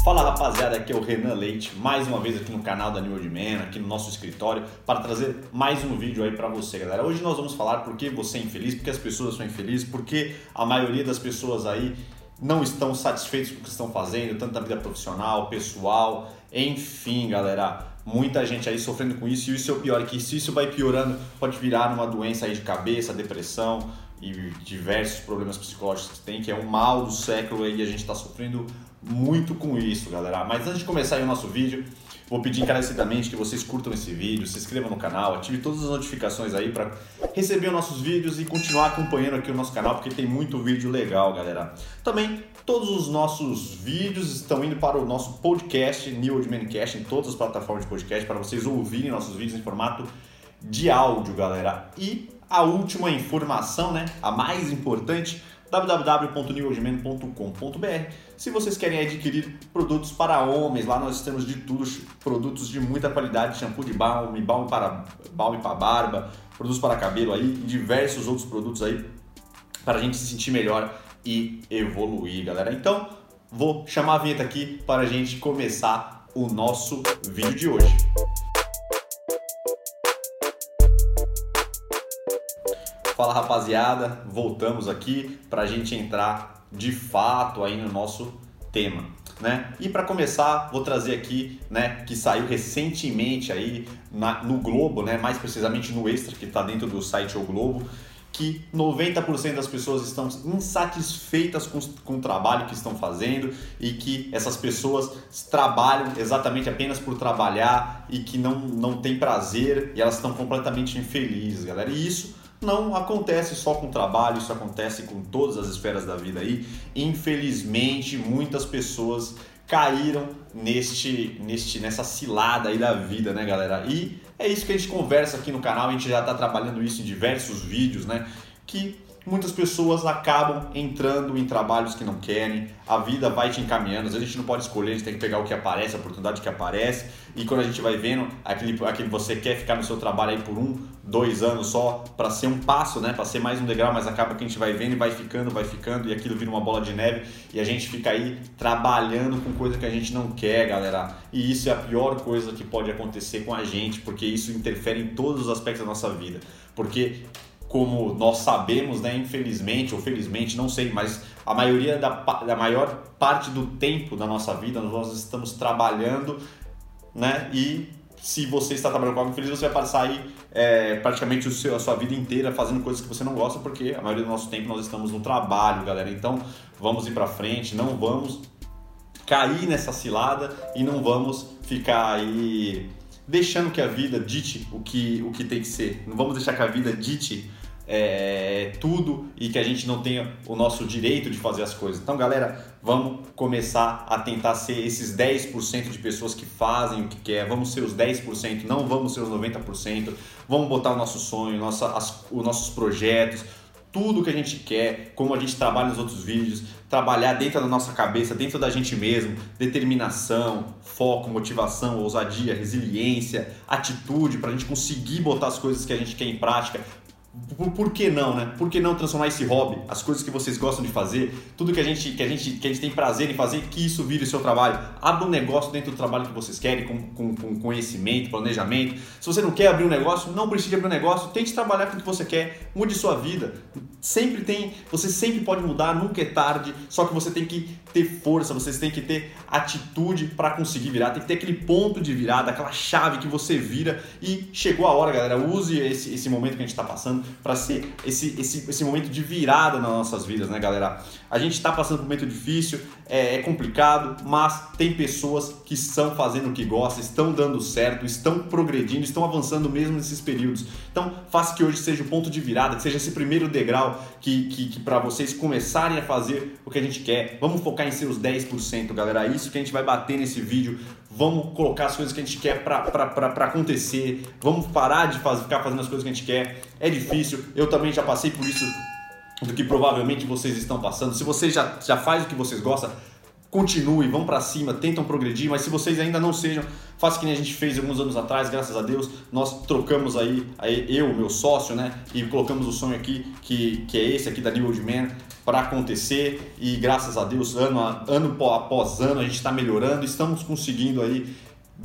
Fala rapaziada, aqui é o Renan Leite, mais uma vez aqui no canal da New Old Man, aqui no nosso escritório, para trazer mais um vídeo aí para você, galera. Hoje nós vamos falar por que você é infeliz, porque as pessoas são infelizes, porque a maioria das pessoas aí não estão satisfeitos com o que estão fazendo, tanto na vida profissional, pessoal, enfim, galera. Muita gente aí sofrendo com isso e isso é o pior, que se isso vai piorando, pode virar uma doença aí de cabeça, depressão, e diversos problemas psicológicos que tem, que é um mal do século e a gente está sofrendo muito com isso, galera. Mas antes de começar o nosso vídeo, vou pedir encarecidamente que vocês curtam esse vídeo, se inscrevam no canal, ative todas as notificações aí para receber os nossos vídeos e continuar acompanhando aqui o nosso canal, porque tem muito vídeo legal, galera. Também todos os nossos vídeos estão indo para o nosso podcast, New Old Mancast, em todas as plataformas de podcast, para vocês ouvirem nossos vídeos em formato de áudio, galera. E a última informação, né, a mais importante, www.newoldman.com.br. Se vocês querem adquirir produtos para homens, lá nós temos de tudo, produtos de muita qualidade, shampoo de balme, balme para balme para barba, produtos para cabelo aí, e diversos outros produtos aí para a gente se sentir melhor e evoluir, galera. Então, vou chamar a vinheta aqui para a gente começar o nosso vídeo de hoje. Fala rapaziada, voltamos aqui para a gente entrar de fato aí no nosso tema. Né? E para começar, vou trazer aqui, né, que saiu recentemente aí na, no Globo, né, mais precisamente no Extra, que está dentro do site O Globo, que 90% das pessoas estão insatisfeitas com, com o trabalho que estão fazendo e que essas pessoas trabalham exatamente apenas por trabalhar e que não, não tem prazer e elas estão completamente infelizes, galera. E isso não acontece só com trabalho, isso acontece com todas as esferas da vida aí. Infelizmente, muitas pessoas caíram neste, neste, nessa cilada aí da vida, né, galera? E é isso que a gente conversa aqui no canal, a gente já está trabalhando isso em diversos vídeos, né? Que muitas pessoas acabam entrando em trabalhos que não querem, a vida vai te encaminhando, às vezes a gente não pode escolher, a gente tem que pegar o que aparece, a oportunidade que aparece, e quando a gente vai vendo aquele, aquele você quer ficar no seu trabalho aí por um, dois anos só, para ser um passo, né, para ser mais um degrau, mas acaba que a gente vai vendo e vai ficando, vai ficando, e aquilo vira uma bola de neve, e a gente fica aí trabalhando com coisa que a gente não quer, galera, e isso é a pior coisa que pode acontecer com a gente, porque isso interfere em todos os aspectos da nossa vida, porque como nós sabemos, né, infelizmente ou felizmente, não sei, mas a maioria da, da maior parte do tempo da nossa vida nós estamos trabalhando, né, e se você está trabalhando com algo infeliz, você vai passar aí é, praticamente o seu, a sua vida inteira fazendo coisas que você não gosta, porque a maioria do nosso tempo nós estamos no trabalho, galera. Então, vamos ir para frente, não vamos cair nessa cilada e não vamos ficar aí deixando que a vida dite o que, o que tem que ser. Não vamos deixar que a vida dite é, tudo e que a gente não tenha o nosso direito de fazer as coisas. Então, galera, vamos começar a tentar ser esses 10% de pessoas que fazem o que quer. Vamos ser os 10%, não vamos ser os 90%. Vamos botar o nosso sonho, nossa, as, os nossos projetos, tudo que a gente quer, como a gente trabalha nos outros vídeos, trabalhar dentro da nossa cabeça, dentro da gente mesmo, determinação, foco, motivação, ousadia, resiliência, atitude, para a gente conseguir botar as coisas que a gente quer em prática, por, por, que não, né? Por que não transformar esse hobby, as coisas que vocês gostam de fazer, tudo que a gente, que a gente, que a gente tem prazer em fazer, que isso vire o seu trabalho. Abra um negócio dentro do trabalho que vocês querem, com, com, com conhecimento, planejamento. Se você não quer abrir um negócio, não precisa abrir um negócio, tente trabalhar com o que você quer, mude sua vida. Sempre tem, você sempre pode mudar, nunca é tarde, só que você tem que ter força, vocês têm que ter atitude para conseguir virar, tem que ter aquele ponto de virada, aquela chave que você vira e chegou a hora, galera. Use esse, esse momento que a gente está passando para ser esse, esse, esse momento de virada nas nossas vidas, né, galera? A gente está passando por um momento difícil, é, é, complicado, mas tem pessoas que estão fazendo o que gostam, estão dando certo, estão progredindo, estão avançando mesmo nesses períodos. Então, faça que hoje seja o ponto de virada, que seja esse primeiro degrau que, que, que para vocês começarem a fazer o que a gente quer. Vamos focar em ser os 10%, galera. É isso que a gente vai bater nesse vídeo. Vamos colocar as coisas que a gente quer para acontecer. Vamos parar de fazer, ficar fazendo as coisas que a gente quer. É difícil. Eu também já passei por isso do que provavelmente vocês estão passando. Se você já, já faz o que vocês gostam, continue, vão para cima, tentam progredir, mas se vocês ainda não sejam, faça que nem a gente fez alguns anos atrás, graças a Deus, nós trocamos aí, aí eu, meu sócio, né, e colocamos o sonho aqui, que, que é esse aqui da New Old Man, para acontecer e graças a Deus, ano, a, ano após ano, a gente está melhorando, estamos conseguindo aí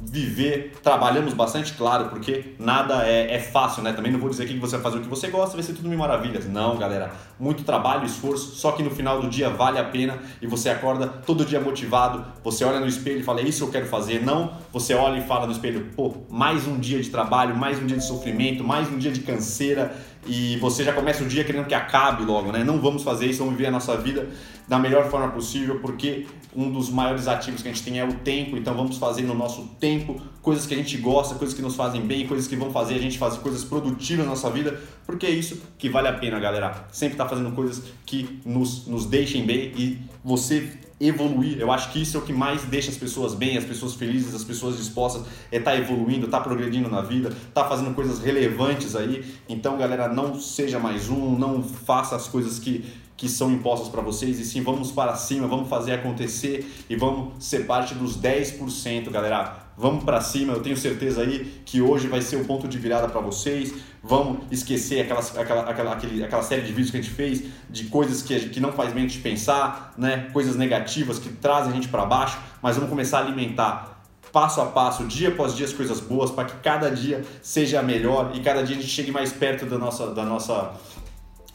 viver, trabalhamos bastante, claro, porque nada é, é, fácil, né? Também não vou dizer que você vai fazer o que você gosta, vai ser tudo mil maravilhas. Não, galera. Muito trabalho, esforço, só que no final do dia vale a pena e você acorda todo dia motivado. Você olha no espelho e fala, é isso que eu quero fazer. Não, você olha e fala no espelho, pô, mais um dia de trabalho, mais um dia de sofrimento, mais um dia de canseira e você já começa o dia querendo que acabe logo, né? Não vamos fazer isso, vamos viver a nossa vida da melhor forma possível, porque um dos maiores ativos que a gente tem é o tempo, então vamos fazer no nosso tempo coisas que a gente gosta, coisas que nos fazem bem, coisas que vão fazer a gente fazer coisas produtivas na nossa vida, porque é isso que vale a pena, galera. Sempre estar tá fazendo coisas que nos, nos deixem bem e você evoluir. Eu acho que isso é o que mais deixa as pessoas bem, as pessoas felizes, as pessoas dispostas é estar tá evoluindo, tá progredindo na vida, tá fazendo coisas relevantes aí. Então, galera, não seja mais um, não faça as coisas que que são impostas para vocês e sim vamos para cima, vamos fazer acontecer e vamos ser parte dos 10%, galera. Vamos para cima, eu tenho certeza aí que hoje vai ser o ponto de virada para vocês. Vamos esquecer aquelas, aquela, aquela, aquele, aquela série de vídeos que a gente fez de coisas que, que não faz bem a gente pensar, né? coisas negativas que trazem a gente para baixo, mas vamos começar a alimentar passo a passo, dia após dia, as coisas boas, para que cada dia seja melhor e cada dia a gente chegue mais perto da nossa, da nossa,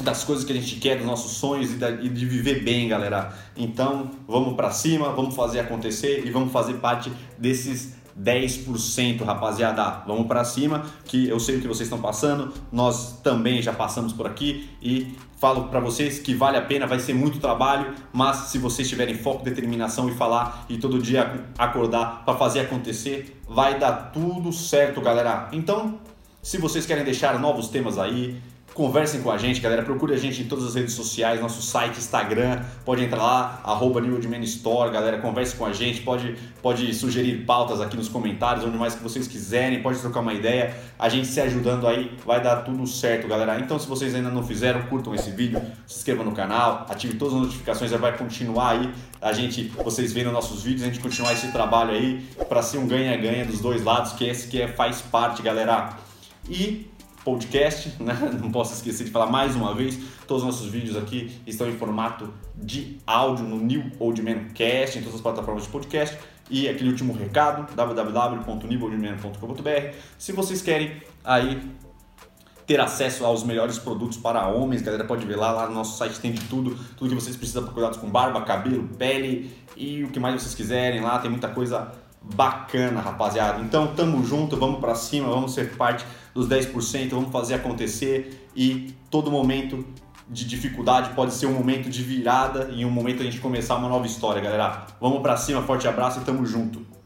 das coisas que a gente quer, dos nossos sonhos e, da, e de viver bem, galera. Então, vamos para cima, vamos fazer acontecer e vamos fazer parte desses 10%, rapaziada. Vamos para cima, que eu sei o que vocês estão passando, nós também já passamos por aqui e falo para vocês que vale a pena, vai ser muito trabalho, mas se vocês tiverem foco, determinação e falar e todo dia acordar para fazer acontecer, vai dar tudo certo, galera. Então, se vocês querem deixar novos temas aí, Conversem com a gente, galera. Procure a gente em todas as redes sociais, nosso site, Instagram. Pode entrar lá, arroba New Store, galera. Converse com a gente. Pode, pode sugerir pautas aqui nos comentários, onde mais que vocês quiserem. Pode trocar uma ideia. A gente se ajudando aí, vai dar tudo certo, galera. Então, se vocês ainda não fizeram, curtam esse vídeo, se inscrevam no canal, ative todas as notificações, vai continuar aí. A gente, vocês vendo nossos vídeos, a gente continuar esse trabalho aí para ser um ganha-ganha dos dois lados, que esse que é, faz parte, galera. E podcast, né? Não posso esquecer de falar mais uma vez, todos os nossos vídeos aqui estão em formato de áudio no New Old Man Cast, em todas as plataformas de podcast. E aquele último recado, www.newoldman.com.br. Se vocês querem aí ter acesso aos melhores produtos para homens, galera pode ver lá, lá no nosso site tem de tudo, tudo que vocês precisam para cuidados com barba, cabelo, pele e o que mais vocês quiserem lá, tem muita coisa bacana, rapaziada. Então, tamo junto, vamos para cima, vamos ser parte dos 10%, vamos fazer acontecer e todo momento de dificuldade pode ser um momento de virada e um momento a gente começar uma nova história, galera. Vamos para cima, forte abraço e tamo junto.